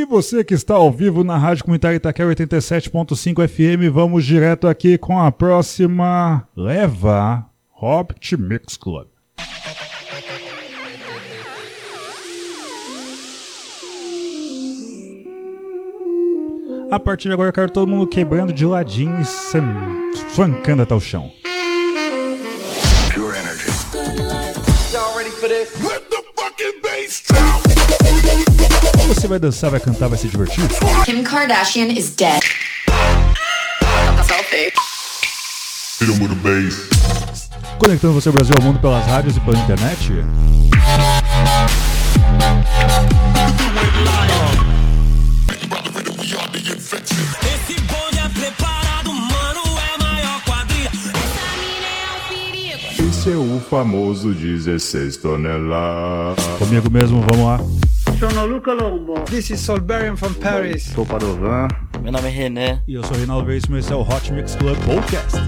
E você que está ao vivo na Rádio Comunitária Itaquera 87.5 FM, vamos direto aqui com a próxima Leva Hobbit Mix Club. A partir de agora eu quero todo mundo quebrando de ladinho e flancando até o chão. Pure energy. Y'all ready for this? Let the fucking bass. Você vai dançar, vai cantar, vai se divertir? Kim Kardashian is dead. Conectando você ao Brasil ao mundo pelas rádios e pela internet. Esse bonde é preparado, mano, é maior quadrilha. Essa mina é. Esse é o famoso 16 toneladas. Comigo mesmo, vamos lá. Sono Luca Lombo. This is Solberian from Paris. Sou Padovan. Eh? Meu nome é René. E eu sou Reinaldo Veríssimo, esse é o Hot Mix Club Podcast.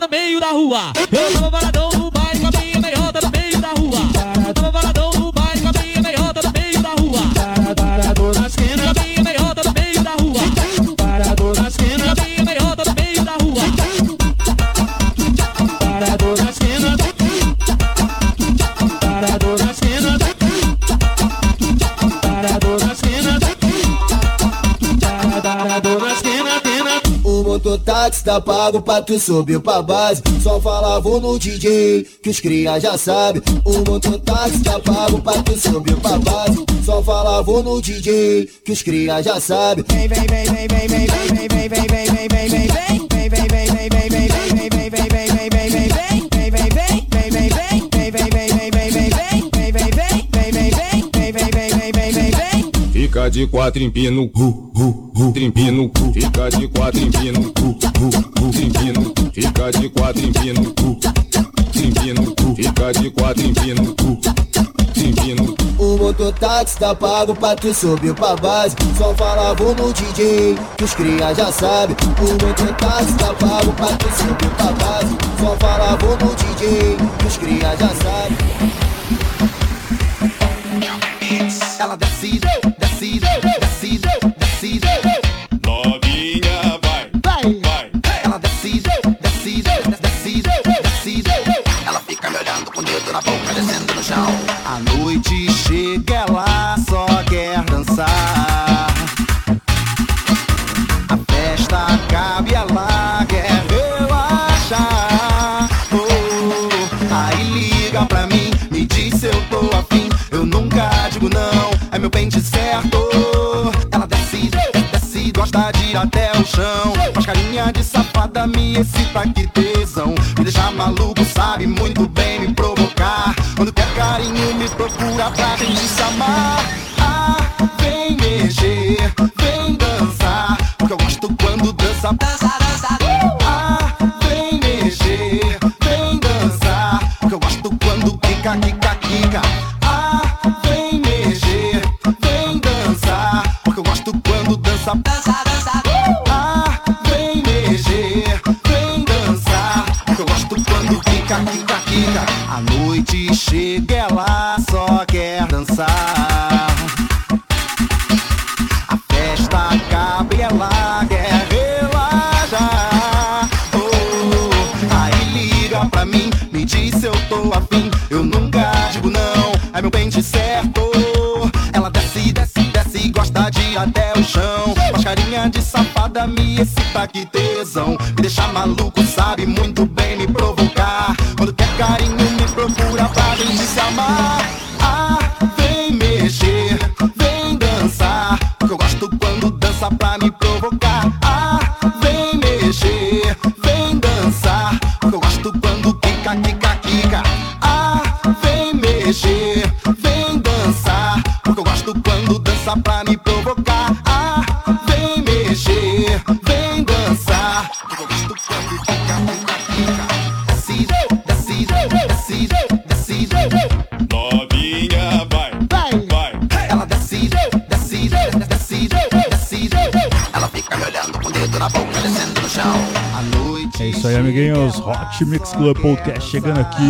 no meio da rua. Eu tava paradão tá pago pra tu subir pra base. Só falava no DJ, que os cria já sabe. O mototáxi tá pago pra tu subir pra base. Só falava no DJ, que os cria já sabe. Vem, vem, vem, vem, vem, vem, vem, vem, vem, vem, vem, vem, vem, vem. Fica de quatro empino, ru, ru, ru, trimpino. Fica de quatro empino, ru, ru, ru, trimpino. Fica de quatro empino, ru, trimpino. Fica de quatro empino, ru, trimpino. O mototáxi tá pago pra tu subir pra base. Só falava no DJ, que os cria já sabe. O mototáxi tá pago pra tu subir pra base. Só falava no DJ, que os cria já sabe. Ela desce, desce. Club Podcast chegando aqui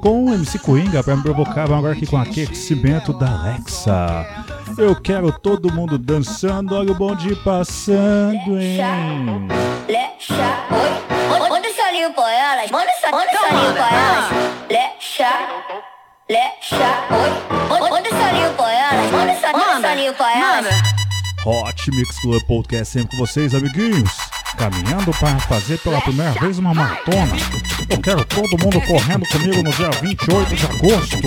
com o MC Coringa para me provocar. Vamos agora aqui com aquecimento da Alexa. Eu quero todo mundo dançando, olha o bonde passando, hein? Lecha, oi. Manda salinho pra elas. Manda salinho pra elas. Lecha, lecha, oi. Manda salinho pra elas. Manda salinho pra elas. Hot Mix Club Podcast sempre com vocês, amiguinhos. Caminhando para fazer pela primeira vez uma maratona. Eu quero todo mundo correndo comigo no dia 28 de agosto.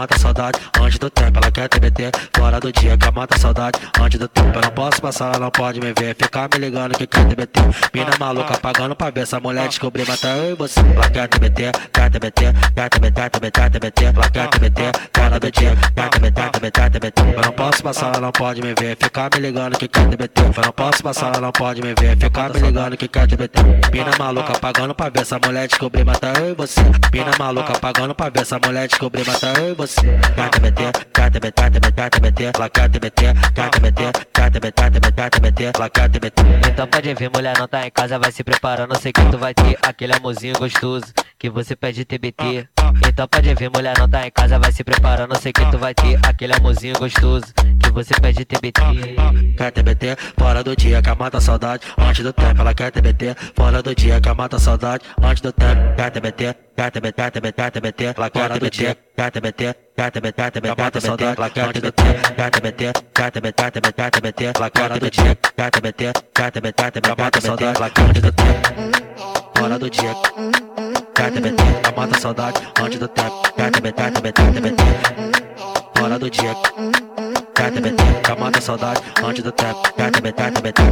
Quer matar saudade, antes do tempo, ela quer TBT, fora do dia, quer matar saudade, antes do tempo, eu não posso passar, ela não pode me ver, ficar me ligando que quer TBT, mina maluca pagando pra ver essa mulher descobrir, matar eu e você, ela quer TBT, quer TBT, quer TBT, TBT, TBT, ela quer TBT, do dia, quer TBT, TBT, TBT, eu não posso passar, ela não pode me ver, ficar me ligando que quer TBT, eu não posso passar, ela não pode me ver, ficar me ligando que quer TBT, mina maluca pagando pra ver essa mulher descobrir, matar eu e você, mina maluca pagando pra ver essa mulher descobrir, matar eu e você, quer TBT, TBT. Então pode vir, mulher não tá em casa, vai se preparando, sei que tu vai ter aquele amorzinho gostoso que você pede TBT. Então pode vir, mulher não tá em casa, vai se preparando, sei que tu vai ter aquele amorzinho gostoso que você pede TBT. Quer TBT, fora do dia, quer matar saudade, antes do tempo, ela quer TBT, fora do dia, quer matar saudade, antes do tempo, quer TBT, quer TBT, quer TBT, TBT, ela quer TBT, quer TBT, quer TBT, TBT, TBT, saudade, ela quer TBT, quer TBT, quer TBT, TBT, TBT, ela quer TBT, quer TBT, quer TBT, TBT, TBT, saudade, ela quer TBT, fora do dia, quer TBT, quer matar saudade, antes do tempo, quer TBT, TBT, TBT, fora do dia, matar saudade antes do TBT, quer TBT, quer TBT.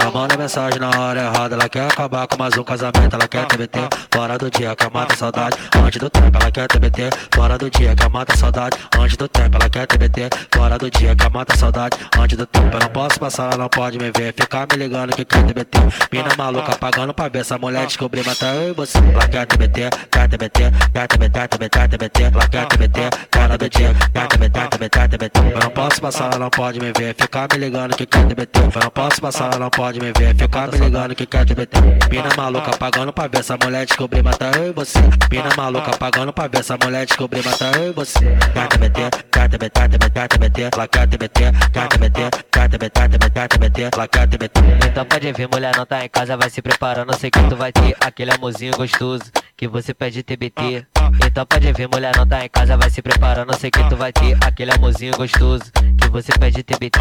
Ela manda mensagem na hora errada, ela quer acabar com mais um casamento, ela quer TBT, fora do dia, quer matar saudade antes do tempo, ela quer TBT, fora do dia, quer matar saudade antes do tempo, ela quer TBT, fora do dia, quer matar saudade antes do tempo. Eu não posso passar, ela não pode me ver, ficar me ligando que quer TBT. Mina maluca pagando pra ver essa mulher descobrir, matar eu e você. Ela quer TBT, quer TBT, quer TBT, TBT, TBT, ela quer TBT, quer TBT, quer TBT, TBT, TBT. Eu não posso passar, não pode me ver, ficar me ligando que quer TBT. Não posso passar, não pode me ver, ficar me ligando que quer TBT. Mina maluca pagando pra ver essa mulher descobrir, matar eu e você. Mina maluca pagando pra ver essa mulher descobrir, matar eu e você. Quer TBT, quer TBT, TBT, TBT, ela quer TBT, quer TBT, quer TBT, TBT, TBT, ela quer TBT. Então pode vir, mulher não tá em casa, vai se preparando, sei que tu vai ter aquele amorzinho gostoso que você pede TBT. Então pode vir, mulher não tá em casa, vai se preparando, sei que tu vai ter aquele amorzinho gostoso que você pede TBT.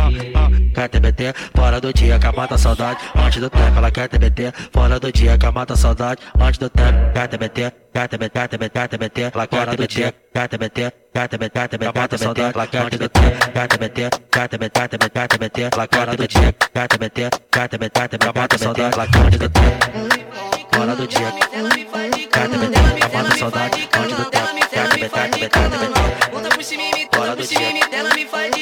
Quer TBT, fora do dia, que mata saudade antes do tempo. Ela quer TBT, fora do dia, que mata a saudade antes do tempo. Quer TBT, quer TBT, quer TBT, TBT, ela quer TBT, quer TBT, quer TBT, TBT, TBT, ela quer TBT, quer TBT, quer TBT, TBT, TBT, ela quer TBT, quer TBT, quer TBT, TBT, TBT, ela quer TBT. Fora do dia, quer TBT, mata saudade antes do tempo. Quer TBT, TBT, TBT, fora do dia, quer TBT, que mata a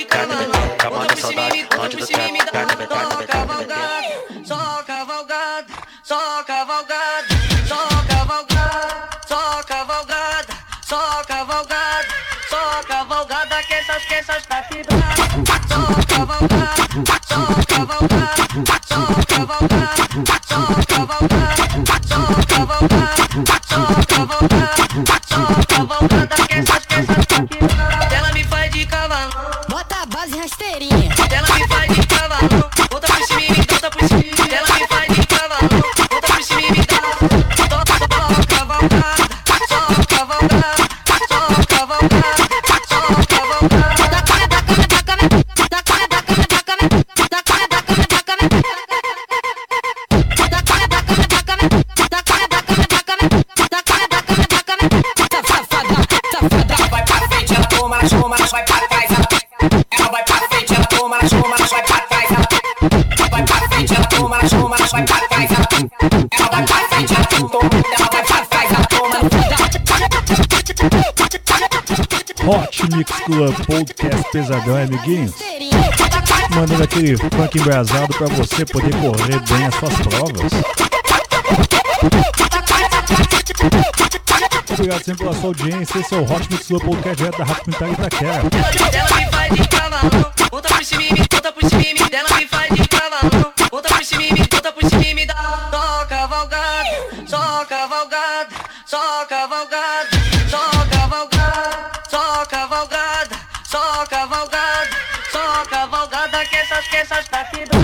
saudade antes do tempo. Quer TBT, TBT, TBT. Só cavalgada, só cavalgada, só cavalgada, só cavalgada, só cavalgada, só cavalgada, que essas, que essas tá quebrada. Só cavalgada, só cavalgada, só cavalgada, só cavalgada, só cavalgada, só cavalgada, só cavalgada, que essas, que essas tá quebrada. Ela me faz de cavalo, Base rasteirinha. ela me faz de cavalo, volta por cima e me volta por cima. Ela me faz de cavalo, volta por cima e me dá. Só, só cavalgada, só cavalgada, só cavalgada, Club Podcast Pesadão, é, amiguinhos. Mandando aquele funk embrasado pra você poder correr bem as suas provas. Obrigado sempre pela sua audiência. Esse é o Hot Mix Club Podcast direto da Rádio Comunitária Itaquera. E e e e só cavalgada, só cavalgada, essas, que essas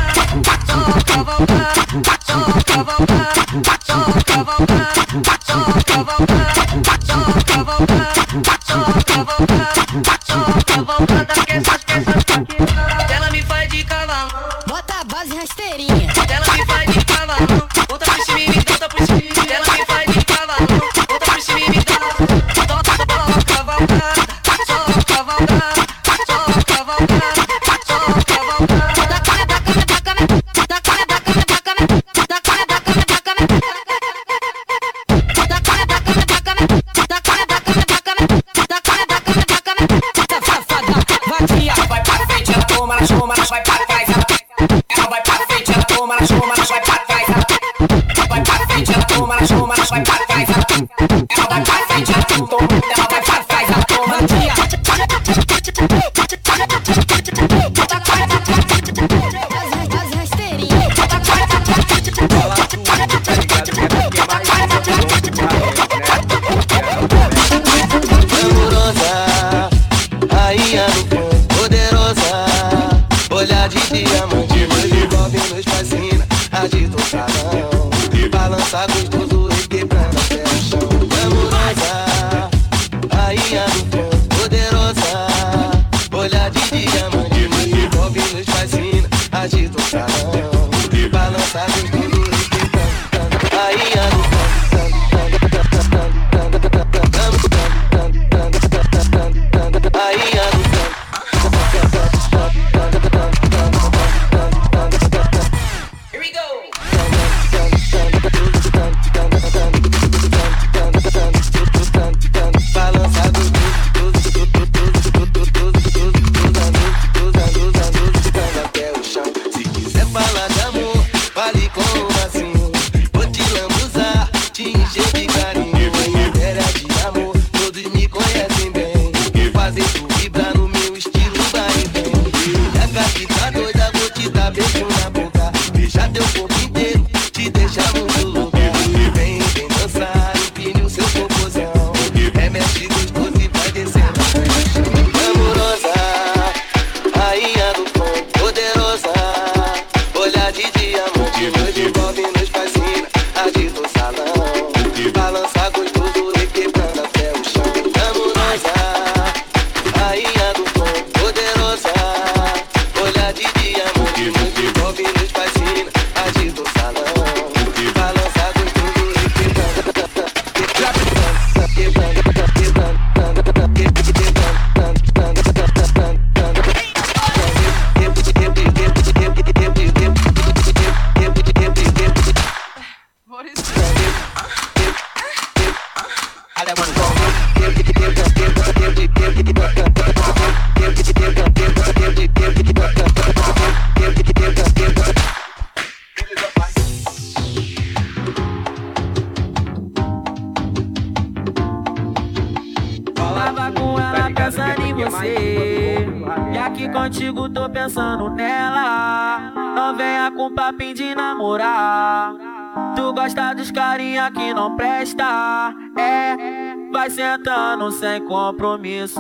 sem compromisso.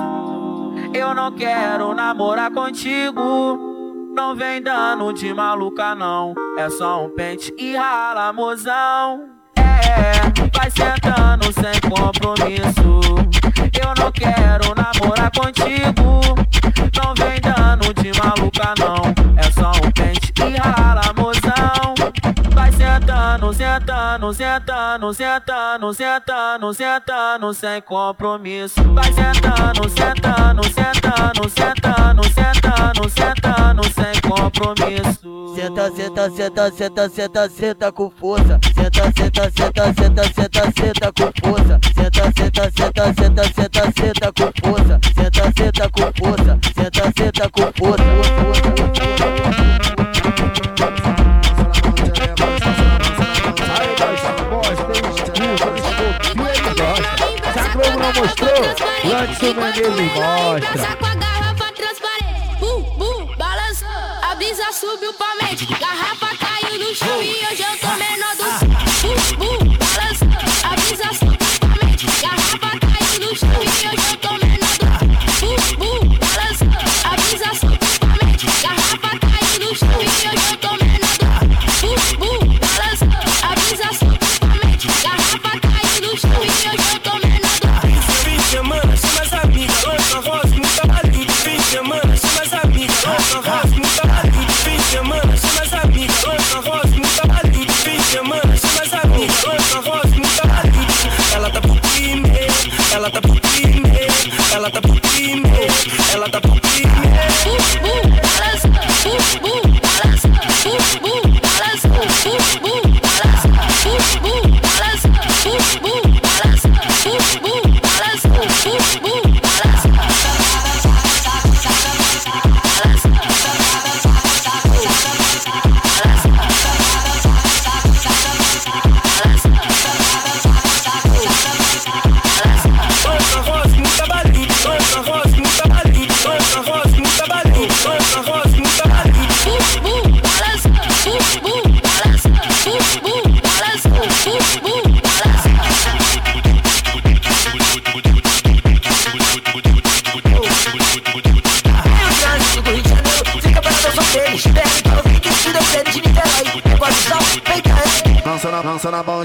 Eu não quero namorar contigo. Não vem dando de maluca, não. É só um pente e rala, mozão. É, vai sentando sem compromisso. Eu não quero namorar contigo. Não sentando, sentando, sentando, sentando, sentando, sem compromisso. Vai sentando, sentando, sentando, sentando, sentando, sentando, sem compromisso. Senta, senta, senta, senta, senta, senta com força. Senta, senta, senta, senta, senta, senta com força. Senta, senta, senta, senta, senta, senta com força. Senta, senta com força. Senta, senta com força. Mostrou, o Anderson Menezes mostra. garrafa transparente. Bum, bum, balançou. A brisa subiu pra mente. Garrafa caiu no chão e hoje eu tô menor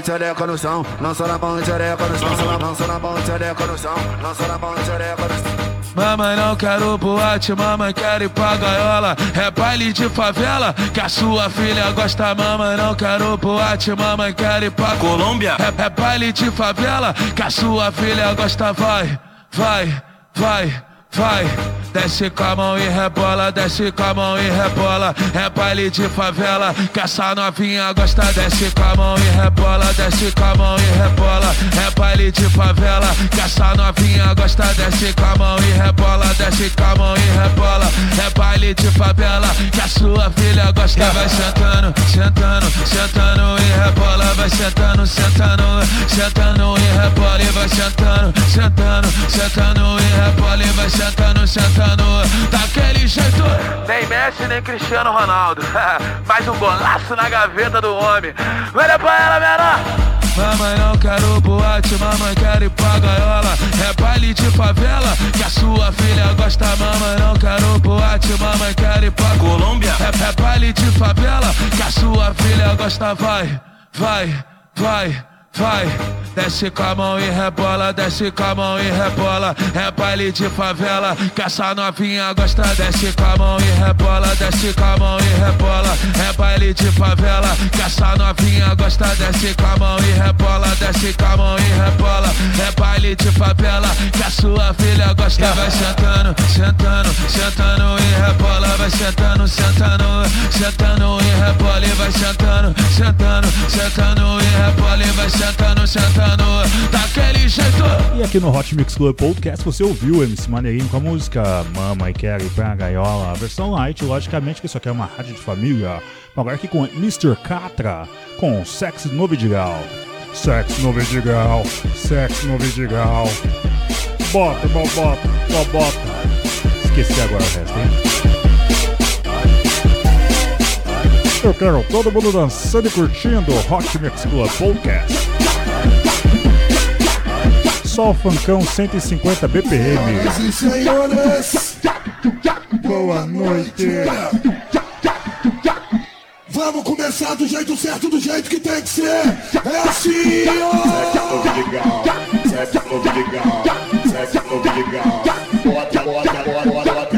tchereca no chão. Lança na mão, no chão. Lança na, mão, no chão. Lança na mão, no chão. Mamãe não quero boate, mamãe quer ir pra gaiola É baile de favela que a sua filha gosta Mamãe não quero boate, mamãe quer ir pra Colômbia É, é baile de favela que a sua filha gosta Vai, vai, vai, vai Desce com a mão e rebola, desce com a mão e rebola. É baile de favela que essa novinha gosta. Desce com a mão e rebola, desce com a mão e rebola. É baile de favela que essa novinha gosta. Desce com a mão e rebola, desce com a mão e rebola. É baile de favela que a sua filha gosta. Vai sentando, sentando, sentando e rebola. Vai sentando, sentando, sentando e rebola. E vai sentando, sentando, sentando e rebola. E vai sentando, sentando Daquele jeito. Nem Messi, nem Cristiano Ronaldo. Mais um golaço na gaveta do homem. Olha pra ela, menor. Mamãe não quero boate, mamãe quer ir pra gaiola. É baile de favela que a sua filha gosta. Mamãe não quero boate, mamãe quer ir pra Colômbia. É, é baile de favela que a sua filha gosta. Vai, vai, vai Vai, desce com a mão e rebola, desce com a mão e rebola. É baile de favela, que essa novinha gosta. Desce com a mão e rebola, desce com a mão e rebola. É baile de favela, que essa novinha gosta. Desce com a mão e rebola, desce com a mão e rebola. É baile de favela, que a sua filha gosta. Vai sentando, sentando, sentando e rebola. Vai sentando, sentando, sentando e rebola. E vai sentando, sentando, sentando e rebola. E vai sentando sentando, sentando, daquele jeito. E aqui no Hot Mix Club Podcast você ouviu MC Maneirinho com a música Mama e Quero ir pra gaiola, a versão light, logicamente que isso aqui é uma rádio de família. Agora aqui com Mr. Catra, com Sex no Vidigal. Sex no Vidigal, Sex no Vidigal. Bota, bota, bota, bota. Esqueci agora o resto, hein? Eu quero todo mundo dançando e curtindo o Hot Mix Club Podcast. Só o Funkão 150 BPM. Senhoras e senhores, boa noite. Vamos começar do jeito certo, do jeito que tem que ser. É assim, ó. Sexo novo legal, sexo novo legal. Bota, bota, bota, bota, bota, bota, bota,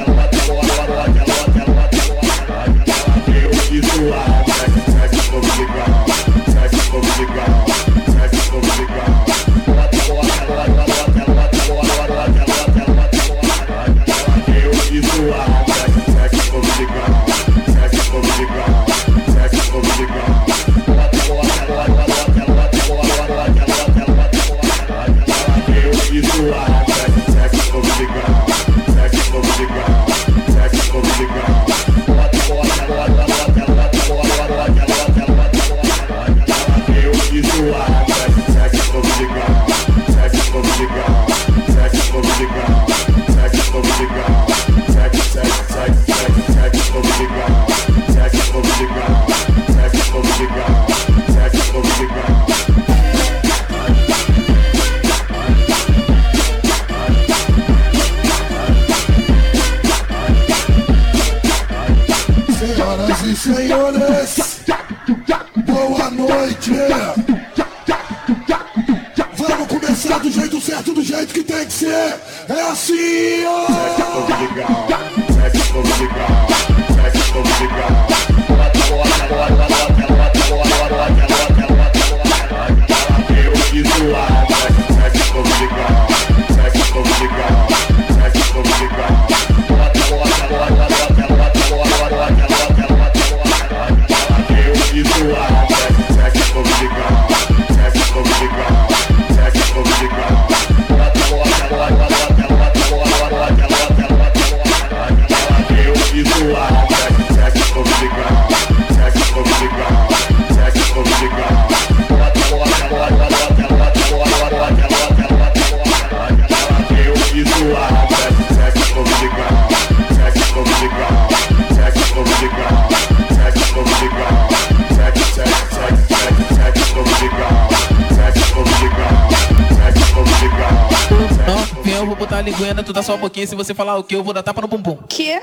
vou botar a linguina, tu dá só um pouquinho. Se você falar o que, eu vou dar tapa no bumbum. Que?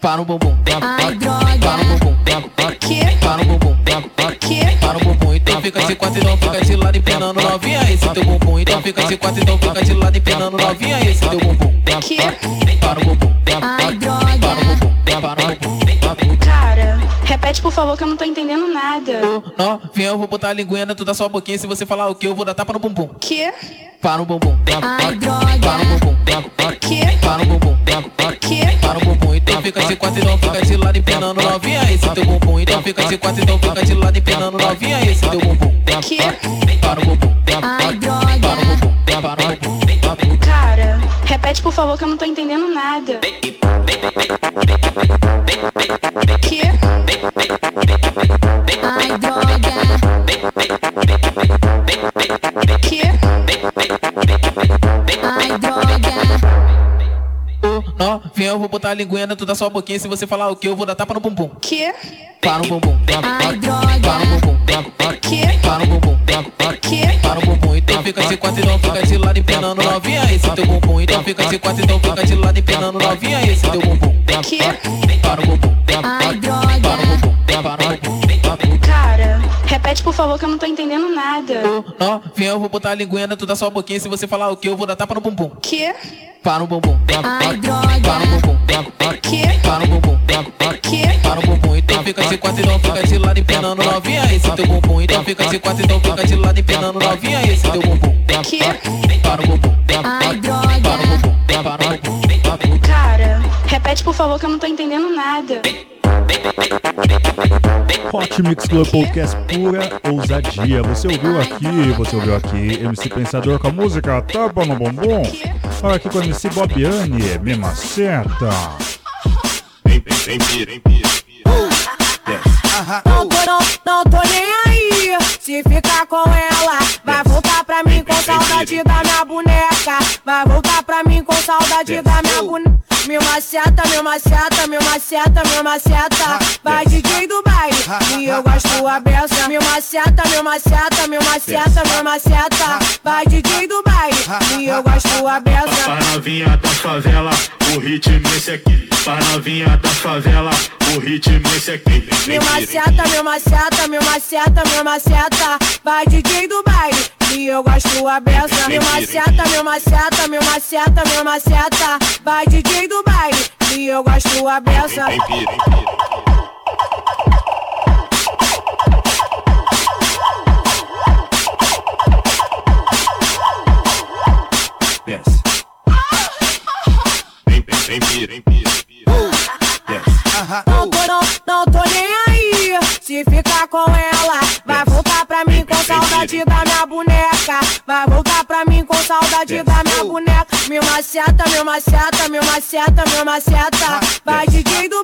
Para o bumbum. Ai, droga. Para o bumbum. Que? Para o bumbum. Que? Para o bumbum. Então fica de quatro, então fica de lado empinando novinha. Esse teu bumbum. Então fica de quatro, então fica de lado empinando novinha. Esse teu bumbum. Que? Para o bumbum. Repete por favor que eu não tô entendendo nada. Não, vem, eu vou botar a linguina, tu dá só um pouquinho. Se você falar o que, eu vou dar tapa no bumbum. Que? Para o bumbum. Ai, droga. Para o bumbum. Que? Para o bumbum. Que? Para o bumbum. Então fica de quatro, então fica de lado empinando novinha. Esse teu bumbum. Então fica de quatro, então fica de lado empinando novinha. Esse teu bumbum. Que? Para o bumbum. Ai, droga. Para o bumbum. Para o bumbum. Cara, repete por favor que eu não tô entendendo nada. Que? Que? Ai, droga. Não, vem, eu vou botar a linguina, tu dá só um pouquinho. Se você falar o que, eu vou dar tapa no bumbum. Que? Para o bumbum. Ai, droga. Para o bumbum. Que? Para o bumbum. Que? Para o bumbum. Então fica de quatro, então fica de lado empinando novinha. Esse teu bumbum. Então fica de quatro, então fica de lado empinando novinha. Esse teu bumbum. Que? Para o bumbum. Ai, repete por favor que eu não tô entendendo nada. Não, vem, eu vou botar a linguina, tu dá só um pouquinho. Se você falar o que, eu vou dar tapa no bumbum. Que? Para o bumbum. Ai, droga. Para o bumbum. Que? Para o bumbum. Que? Para o bumbum. Então fica de quatro, então fica de lado empinando novinha. Esse teu bumbum. Então fica de quatro, então fica de lado empinando novinha. Esse teu bumbum. Que? Para o bumbum. Ai, droga. Para o bumbum. Para o bumbum. Repete por favor que eu não tô entendendo nada. Hot Mix Club Podcast pura ousadia. Você ouviu aqui, você ouviu aqui MC Pensador com a música Tapa no Bumbum. Olha aqui com MC Bobiane, me maceta. Não tô, não, não tô nem aí. Se ficar com ela, vai voltar pra mim com saudade da minha boneca. Vai voltar pra mim com saudade da minha boneca. Meu maceta, meu maceta, meu maceta, meu maceta. Vai DJ do baile e eu gosto a beça. Meu maceta, meu maceta, meu maceta, meu maceta. Vai DJ do baile e eu gosto a beça. Pra novinha da favela, o ritmo esse aqui. Pra novinha da favela, o ritmo esse aqui. Meu maceta, meu maceta, meu maceta, meu maceta. Vai DJ do baile e eu gosto a beça. Meu maceta, meu maceta, meu maceta, meu maceta. Vai DJ do baile e eu gosto a beça. Não de é. dar minha boneca. Me maceta, me maceta, me maceta, me maceta. Vai, DJ do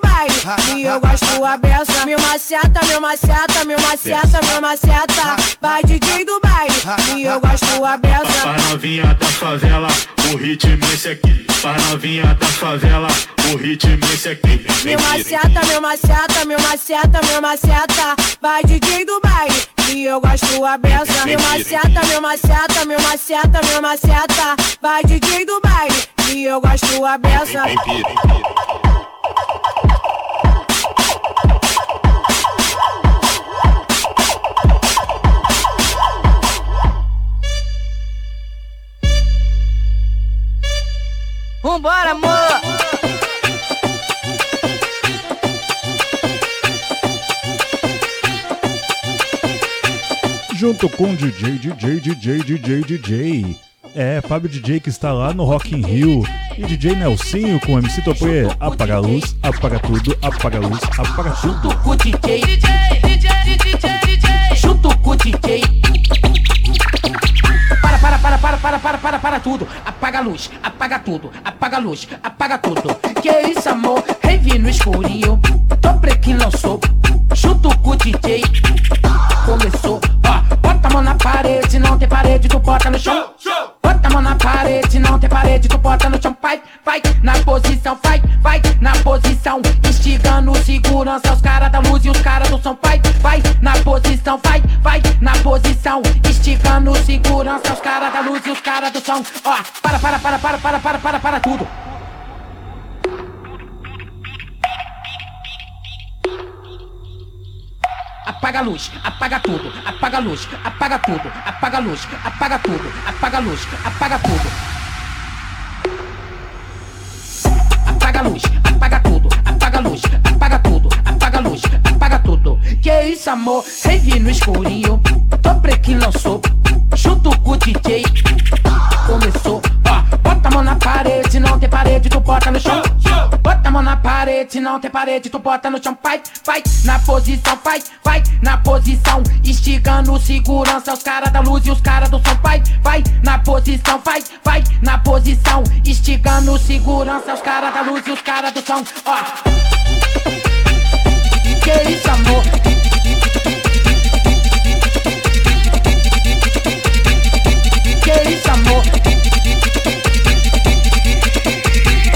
e eu gosto a beça. Meu maceta, meu maceta, meu maceta, meu maceta. Vai DJ do baile e eu gosto a beça. Pra novinha da favela, o ritmo esse aqui. Pra novinha da favela, o ritmo esse aqui. Meu maceta, meu maceta, meu maceta, meu maceta. Vai DJ do baile e eu gosto a beça. Meu maceta, meu maceta, meu maceta, meu maceta. Vai DJ do baile e eu gosto a beça. Vambora, amor! Junto com DJ, DJ, DJ, DJ, DJ. É, Fábio DJ que está lá no Rock in Rio. E DJ Nelsinho com MC Topê. Apaga a luz, apaga tudo, apaga a luz, apaga tudo. com o DJ. DJ, DJ, DJ, DJ. Junto com o DJ. Para, para, para, para, para, para, para, tudo. Apaga a luz, apaga tudo, apaga a luz, apaga tudo. Que isso, amor? Rave no escurinho. Dobre que lançou. Junto com o DJ. Ó, para, para, para, para, para, para, para, para tudo. Apaga a luz, apaga tudo, apaga a luz, apaga tudo, apaga a luz, apaga tudo, apaga a luz, apaga tudo. Apaga a luz, apaga tudo, apaga a luz, apaga tudo, apaga a luz, apaga tudo. Que isso, amor? Rave no escurinho, dobre que lançou, junto com o DJ. Começou, ó, bota a mão na parede, não tem parede, tu bota no chão. Bota a mão na parede, não tem parede, tu bota no chão. Vai, vai, na posição, vai, vai, na posição. Instigando segurança, os caras da luz e os caras do som. Vai, vai, na posição, vai, vai, na posição. Instigando segurança, os caras da luz e os caras do som. Ó. Que isso, amor? Isso, amor?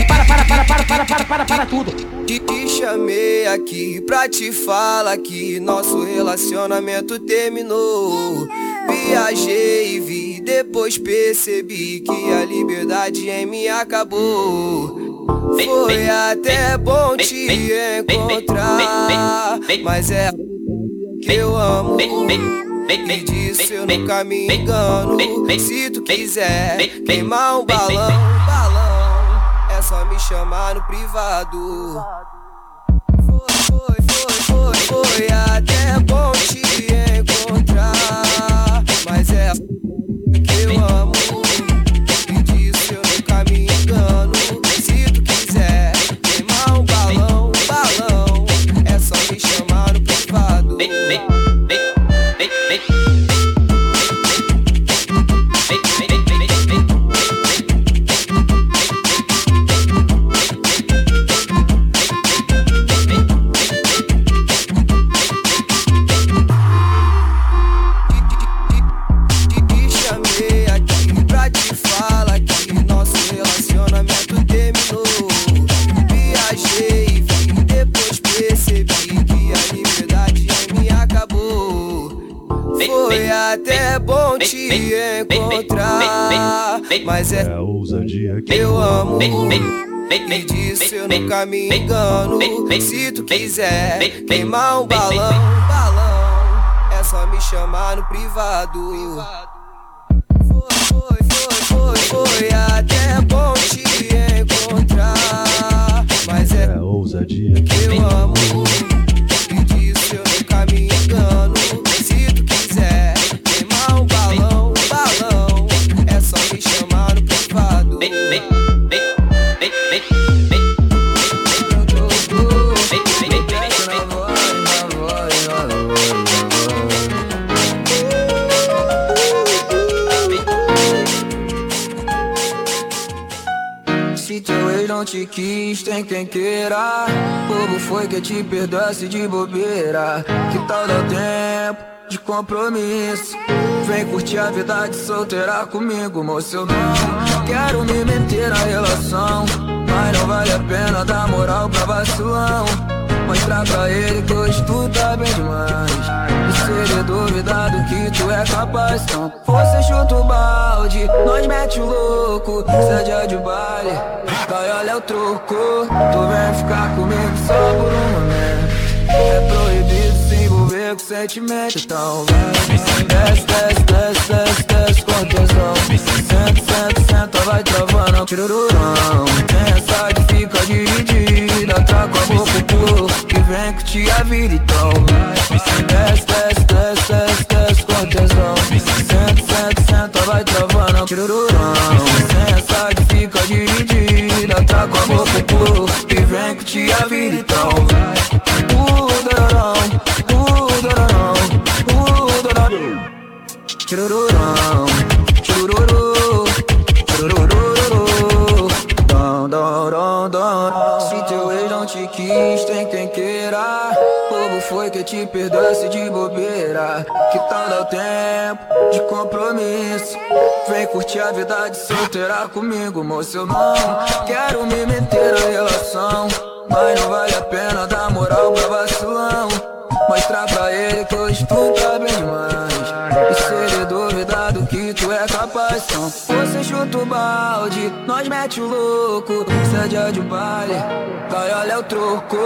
Para, para, para, para, para, para, para, para tudo. Te chamei aqui pra te falar que nosso relacionamento terminou. Viajei e vi, depois percebi que a liberdade em mim acabou. Foi até bom te encontrar, mas é que eu amo. E disso eu nunca me engano. Se tu quiser queimar um balão, balão, é só me chamar no privado. Foi, foi, foi, foi, foi até bom te encontrar, mas é que eu amo. Te encontrar. Mas é a ousadia que eu amo. E disso eu nunca me engano. Se tu quiser queimar um balão, balão, é só me chamar no privado. Foi, foi, foi, foi até bom te encontrar. Mas é a ousadia que eu amo. Te quis, tem quem queira. Bobo foi que te perdoasse de bobeira. Que tal dar tempo de compromisso? Vem curtir a vida de solteira comigo, moço. Eu não quero me meter na relação. Mas não vale a pena dar moral pra vacilão. Mostrar pra ele que hoje tu tá bem demais. E se ele duvidar do que tu é capaz, então você chuta o balde, nós mete o louco. Se é de baile, vai olha o troco. Tu vem ficar comigo só por um momento. É proibido se envolver com sentimento, então. Desce, desce, desce, desce, desce com. Senta, senta, senta, vai travando, tirururão. Essa de fica dividida, traca a boca pro que vem que te a vida, então. Desce, desce, desce, desce, desce com. Senta, senta, senta, vai travando, tirururão. Essa de fica dividida, traca a boca pro que vem que te a vida, então vai. Uh, dororão, uh, te perdoasse de bobeira. Que tal dar o tempo de compromisso? Vem curtir a vida de solteira comigo, moço. Eu não quero me meter na relação. Mas não vale a pena dar moral pra vacilão. Mostrar pra ele que tu tá bem demais. Então você chuta o balde, nós mete o louco. Se é de baile, vai olha o troco.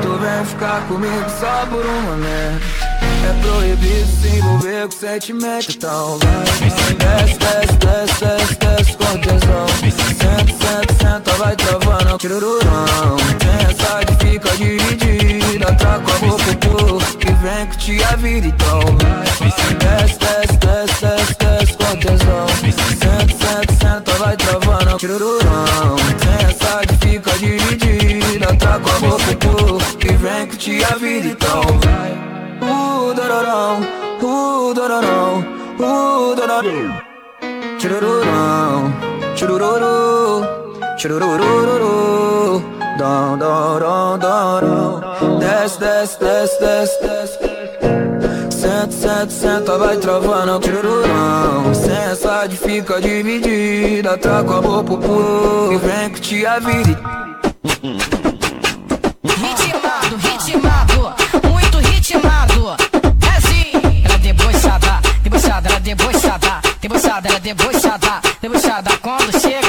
Tu vem ficar comigo só por um momento. É proibido se envolver com sentimento, então vai. Desce, desce, desce, desce, desce com tesão. Senta, senta, senta, vai travando, tirururão. Essa de fica dividida, traca a boca pro que vem que te a vida, então vai. Desce, desce, desce, desce, desce com tesão. Senta, senta, senta, vai travando, tirururão. Tem essa de fica dividida, traca a boca pro que vem te a vida, então vai. Uh, dororão, uh, dororão, uh, dororão. Churururão, churururu, chururururu. Dom, dom, dom, dom, dom. Desce, desce, desce, desce, desce. Senta, senta, senta, vai travando, churururão. Sem essa de fica dividida, traga a boca pro e vem que te a vida. Ritmado, ritmado, muito ritmado. É assim, ela debochada, debochada, ela debochada, debochada, ela debochada, debochada. Quando chega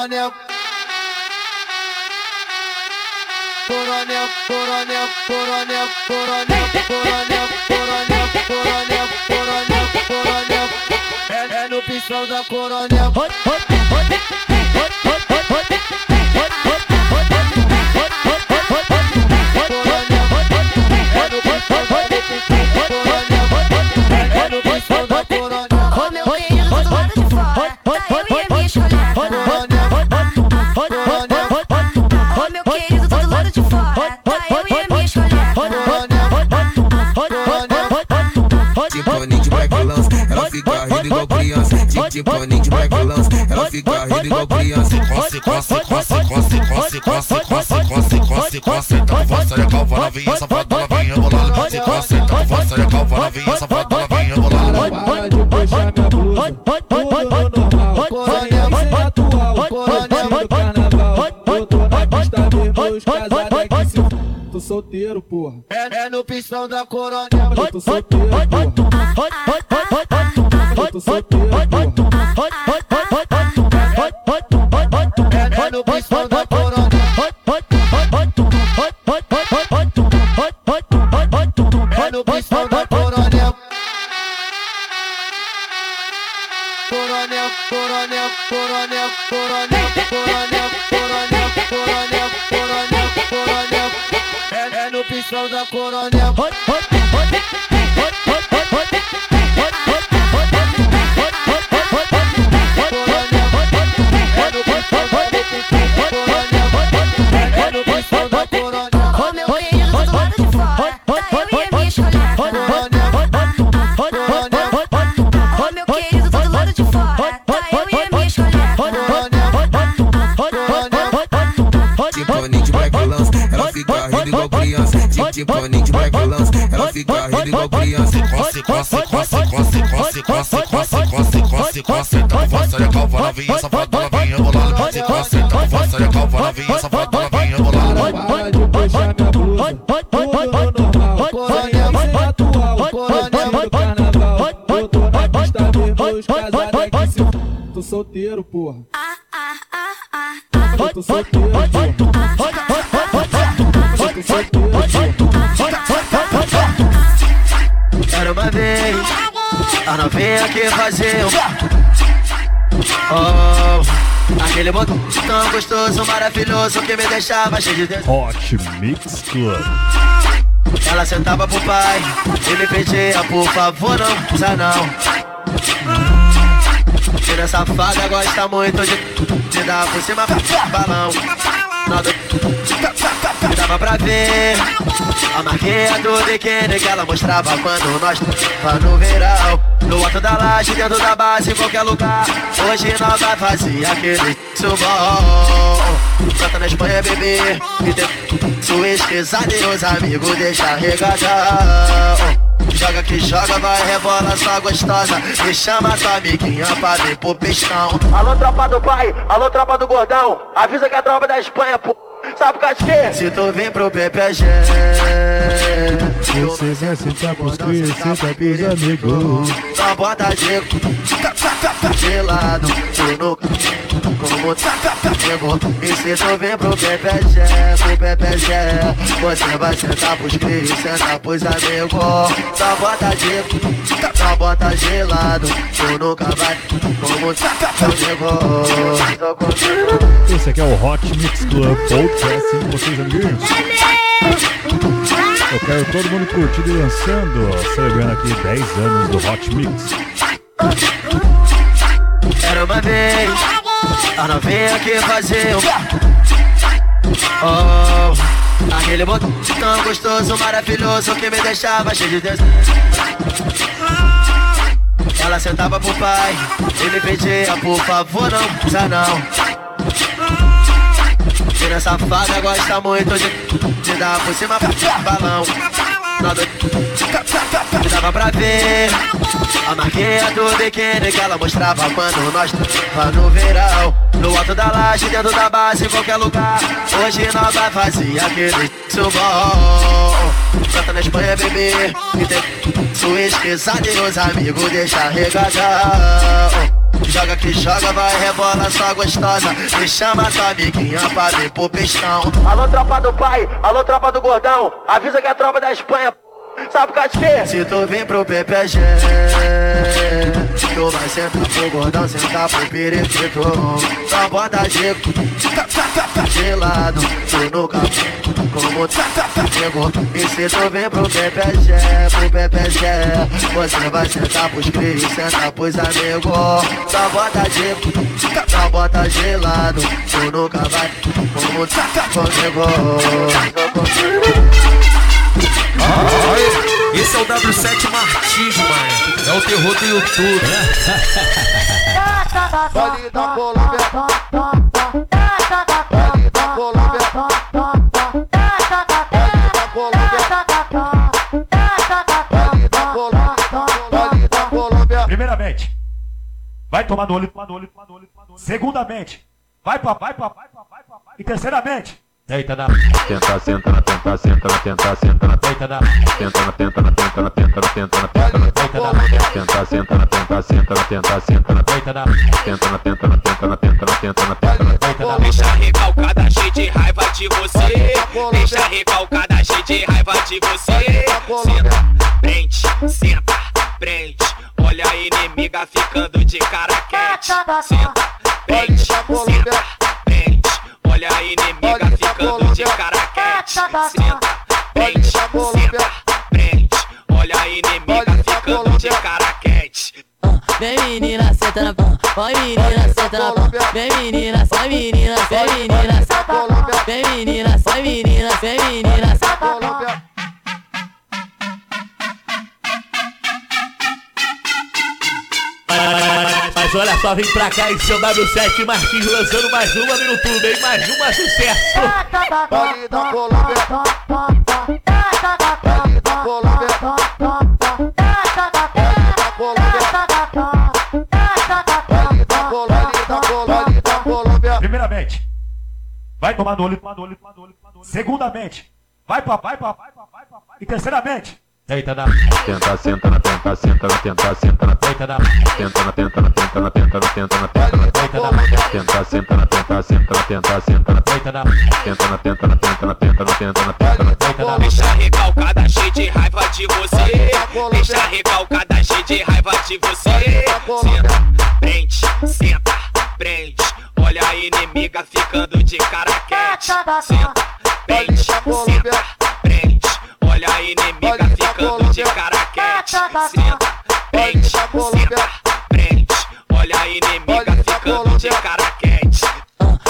coronel. Coronel, coronel, coronel, coronel, coronel, coronel, coronel, coronel, coronel. É, é no pistão da coronel. Querido, tô do lado de fora. Fica rindo igual criança. De, de paninho de black lance, ela fica rindo igual criança. Coce, coce, coce, coce, coce, coce, coce, coce, coce, coce. Então força e calva novinha, safado novinha, bolada. Se coce, então força e calva novinha, safado novinha, bolada. Para de puxar minha blusa, tudo normal. Coronel, sem atual, coronel do carnaval. Eu tô na pista mesmo, os casados aqui se f- Tô solteiro, porra. É, é no pistão da coronel. Eu tô solteiro, porra. Eu tô solteiro, porra. Da coronel. É no pistão De, de paninho de black lance, ela fica rindo igual criança. Coce, coce, coce, coce, coce, coce, coce, coce, coce, coce. Então força e calva novinha, safado novinha, bolada. Se coce, então força e calva novinha, safado novinha, bolada. Para de puxar minha blusa, tudo normal. Coronel, sem atual, coronel do carnaval. Eu tô na pista mesmo, os casados aqui se Tô solteiro, porra. A novinha que fazia Oh, aquele botão tão gostoso, maravilhoso que me deixava cheio de desejo. Hot Mix Club. Ela sentava pro pai e me pedia, por favor, não usa não. Tira safada gosta muito de, de dar por cima balão. Nada dava pra ver a marquinha do biquíni que ela mostrava quando nós tava no verão. No alto da laje, dentro da base, em qualquer lugar. Hoje nós vai fazer aquele subom. Canta na Espanha, bebê. E tem sua esquisada e os amigos deixa regadão. Joga que joga, vai rebola só gostosa. Me chama tua amiguinha pra vir pro pistão. Alô, tropa do pai, alô, tropa do gordão. Avisa que é a tropa da Espanha, pô. Sabe por causa de quê? Se tu vem pro PPG, Você vai sentar pros cria, senta pros amigos. só bota de, de lado. Tu no como chegou. E se tu vem pro PPG, pro PPG, você vai sentar pros cria, senta pros amigos. Só bota de, só bota de lado. Tu nunca vai como chegou. Esse aqui é o Hot Mix Club Podcast, hein, vocês amiguinhos? Eu quero todo mundo curtindo e dançando, celebrando aqui 10 anos do Hot Mix. Era uma vez a novinha que fazia Oh, Aquele botão tão gostoso, maravilhoso que me deixava cheio de desejo. Ela sentava pro pai e me pedia, por favor, não precisa não. Tira safada gosta muito de, de dar por cima balão. Nada dava pra ver a marquinha do biquíni que ela mostrava quando nós tava no verão. No alto da laje, dentro da base, em qualquer lugar. Hoje nós vai fazer aquele bom. Canta na Espanha, bebê. E tem esqueçada e os amigos deixa regadão. Joga que joga, vai rebola só gostosa. Me chama tua amiguinha pra vir pro pistão. Alô tropa do pai, alô tropa do gordão. Avisa que é a tropa da Espanha Sabe o Se tu vem pro PPG Tu vai sentar pro gordão, sentar pro periquito. Só bota de de lado Tu nunca como chegou E se tu vem pro PPG, pro PPG Você vai sentar pros cris, sentar pros amigos Só bota de, só bota de lado Tu nunca vai como comigo esse é o W7 Martins, mano. É o terror do YouTube. Vale da Colômbia. Vai tomar no olho, tomar no olho, tomar no olho, tomar no olho. Segundamente, vai pra, vai pra, vai pra, vai pra, vai. E terceiramente, Deita na. Tenta, senta na, tenta, senta na, tenta, senta na. Deita na. Tenta na, tenta na, tenta na, tenta na, tenta na, tenta na. Deita na. Tenta, senta na, tenta, senta na, tenta, senta na. Deita na. Tenta na, tenta na, tenta na, tenta na, tenta na, tenta na. Deita na. Deixa recalcada, cheio de raiva de você. Deixa recalcada, cheio de raiva de você. Senta, prende, senta, prende. Olha a inimiga ficando de cara quente. Senta, prende, senta, prende. Olha a inimiga ficando de cara quente. Senta, prende, senta, prende. Olha a inimiga ficando de cara quente. Vem menina, senta na pão. Vai menina, senta na pão. Vem menina, vai menina, vem menina, vem menina, vai menina, olha só, vem pra cá esse é o W7 Martins lançando mais uma no YouTube, hein? Mais uma sucesso. Colômbia. Vale da Colômbia. Primeiramente, vai tomar no olho, tomar tomar tomar. Segundamente, vai pra, vai pra, vai pra, vai pra, vai. E terceiramente, deita na. Tenta, senta na, tenta, senta na, tenta, senta na. Deita na. Tenta na, tenta na, tenta na, tenta na, tenta na, tenta na. Deita na. Tenta, senta na, tenta, senta na, tenta, senta na. Deita na. Tenta na, tenta na, tenta na, tenta na, tenta na, tenta na. Deita na. Deixa recalcada, cheio de raiva de você. Deixa recalcada, cheio de raiva de você. Senta, prende, senta, prende. Olha a inimiga ficando de cara quente. Senta, prende, senta. Olha a inimiga ficando de cara quente. Senta, prende, senta, prende. Olha a inimiga ficando de cara quente.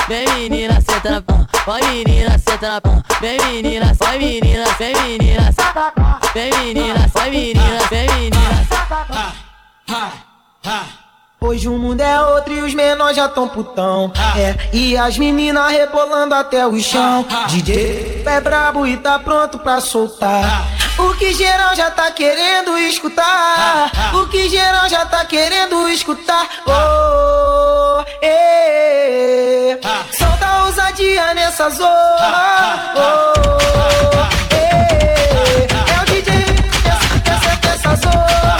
Vem menina, senta na pão. Vai menina, senta na pão. Vem menina, vai menina, vem menina, vem menina, vai menina, vem menina. Hoje o mundo é outro e os menores já tão putão. É, e as meninas rebolando até o chão. DJ é brabo e tá pronto pra soltar. O que geral já tá querendo escutar. O que geral já tá querendo escutar. Oh, eh, solta a ousadia nessa zona. Oh, eh, é o DJ dessa, dessa, dessa zona.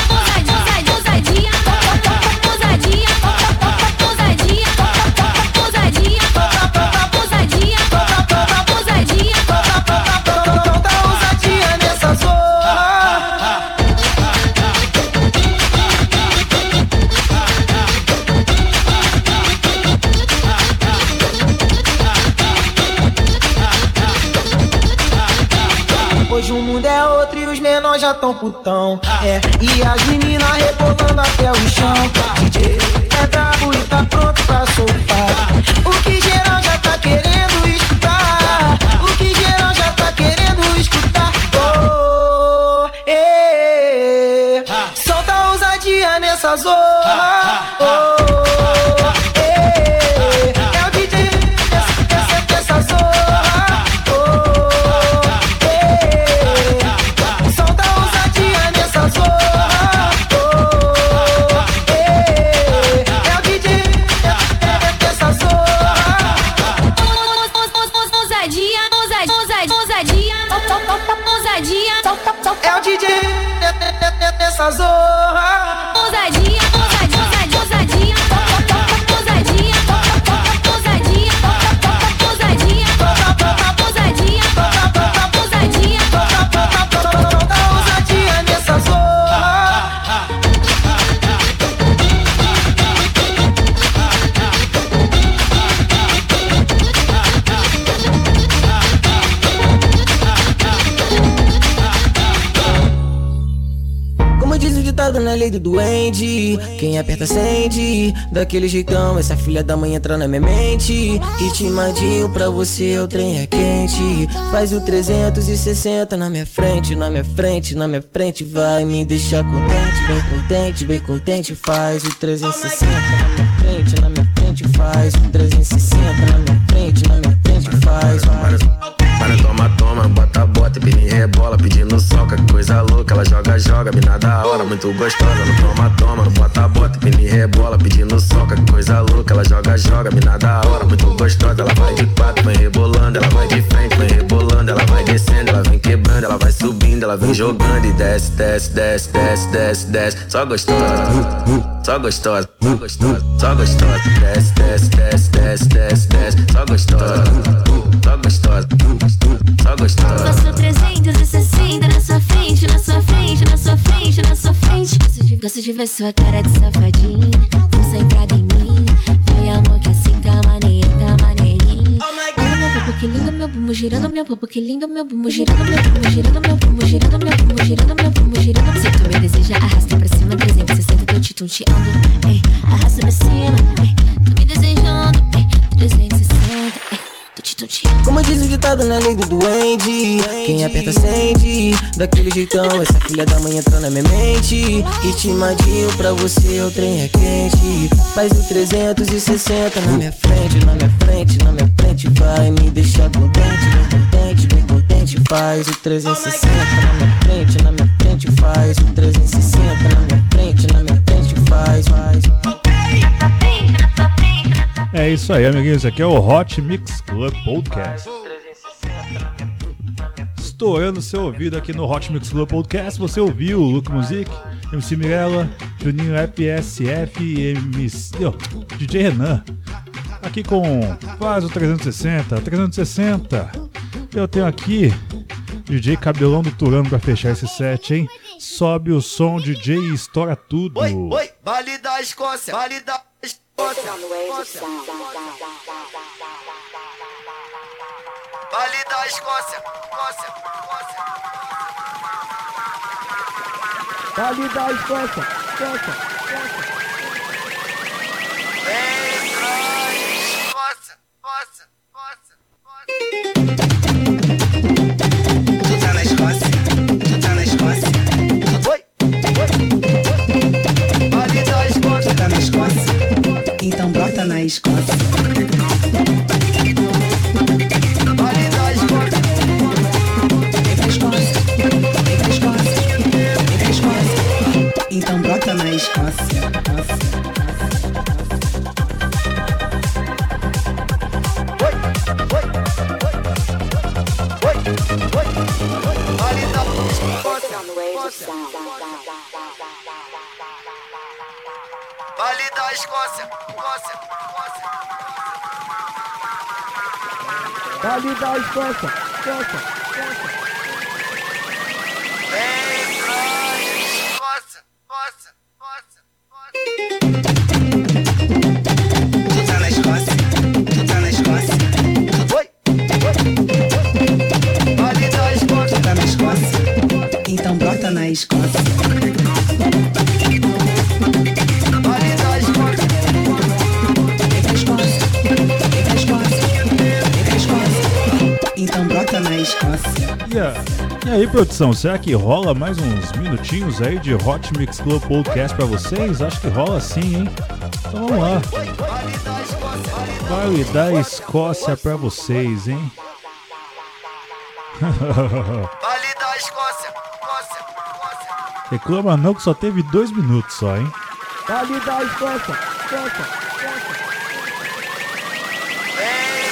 putão. É, e as meninas rebolando até o chão. Sente. Daquele jeitão Essa filha da mãe entra na minha mente. Ritmadinho pra você o trem é quente. Faz o 360 na minha frente Na minha frente, na minha frente. Vai me deixar contente Bem contente, bem contente. Faz o 360 na minha frente Na minha frente. Faz o 360 Na minha frente, na minha frente. Faz faz. Bota, e pini rebola Pedindo soca, que coisa louca. Ela joga, joga, mina da hora Muito gostosa, no toma, toma, no bota, bota e pini rebola Pedindo soca, que coisa louca. Ela joga, joga, mina da hora Muito gostosa, ela vai de quatro, vem rebolando Ela vai de frente, vem rebolando. Ela vai descendo, ela vem quebrando Ela vai subindo, ela vem jogando. E desce, desce, desce, desce, desce, desce. Só gostosa, só gostosa, só gostosa Só gostosa, desce, desce, desce, desce, desce, desce. Só gostosa, só gostosa Só gostosa 360 na sua frente, na sua frente, na sua frente, na sua frente. Gosto de, gosto de ver sua cara de safadinha, concentrada em mim. Vai amor que assim tá maneirinho, tá maneirinho. Olha meu popo que lindo, meu bumbum girando, meu popo que lindo, meu bumbum girando, meu bumbum girando, meu bumbum girando, meu bumbum girando, meu bumbum girando. Se tu me deseja, arrasta pra cima, 360, tô te tonteando. Ei, arrasta pra cima, ei, tô me desejando, ei, 360, te tonteando. Como diz o ditado na lei do duende Quem aperta sente Daquele jeitão Essa filha da mãe entra na minha mente. Ritmadinho pra você o trem é quente. Faz o 360 na minha frente Na minha frente, na minha frente. Vai me deixar contente, bem contente, bem contente. Faz o 360 na minha frente Na minha frente. Faz o 360 Na minha frente, na minha frente. Faz, faz É isso aí, amiguinhos. Aqui é o Hot Mix Club Podcast. Estourando seu ouvido aqui no Hot Mix Club Podcast. Você ouviu o Luke Music, MC Mirella, Juninho FSF e MC, ó, DJ Renan. Aqui com Faz o 360. 360. Eu tenho aqui DJ Cabelão do Turano pra fechar esse set, hein? Sobe o som, DJ e estoura tudo. Oi, oi, vale da Escócia, vale da. Vale da Escócia, Escócia, Escócia. Vale da Escócia, Escócia. Vem pra Escócia, Escócia, Escócia. squats. qualidade, força, força, força. E aí, produção, será que rola mais uns minutinhos aí de Hot Mix Club Podcast pra vocês? Acho que rola sim, hein? Então vamos lá. Vale da Escócia pra vocês, hein? Vale da Escócia, Escócia, Reclama não que só teve dois minutos só, hein? Vale da Escócia, Escócia.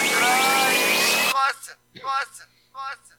Escócia, Escócia, Escócia? Escócia? Escócia.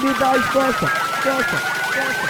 Vale da Escócia, Escócia.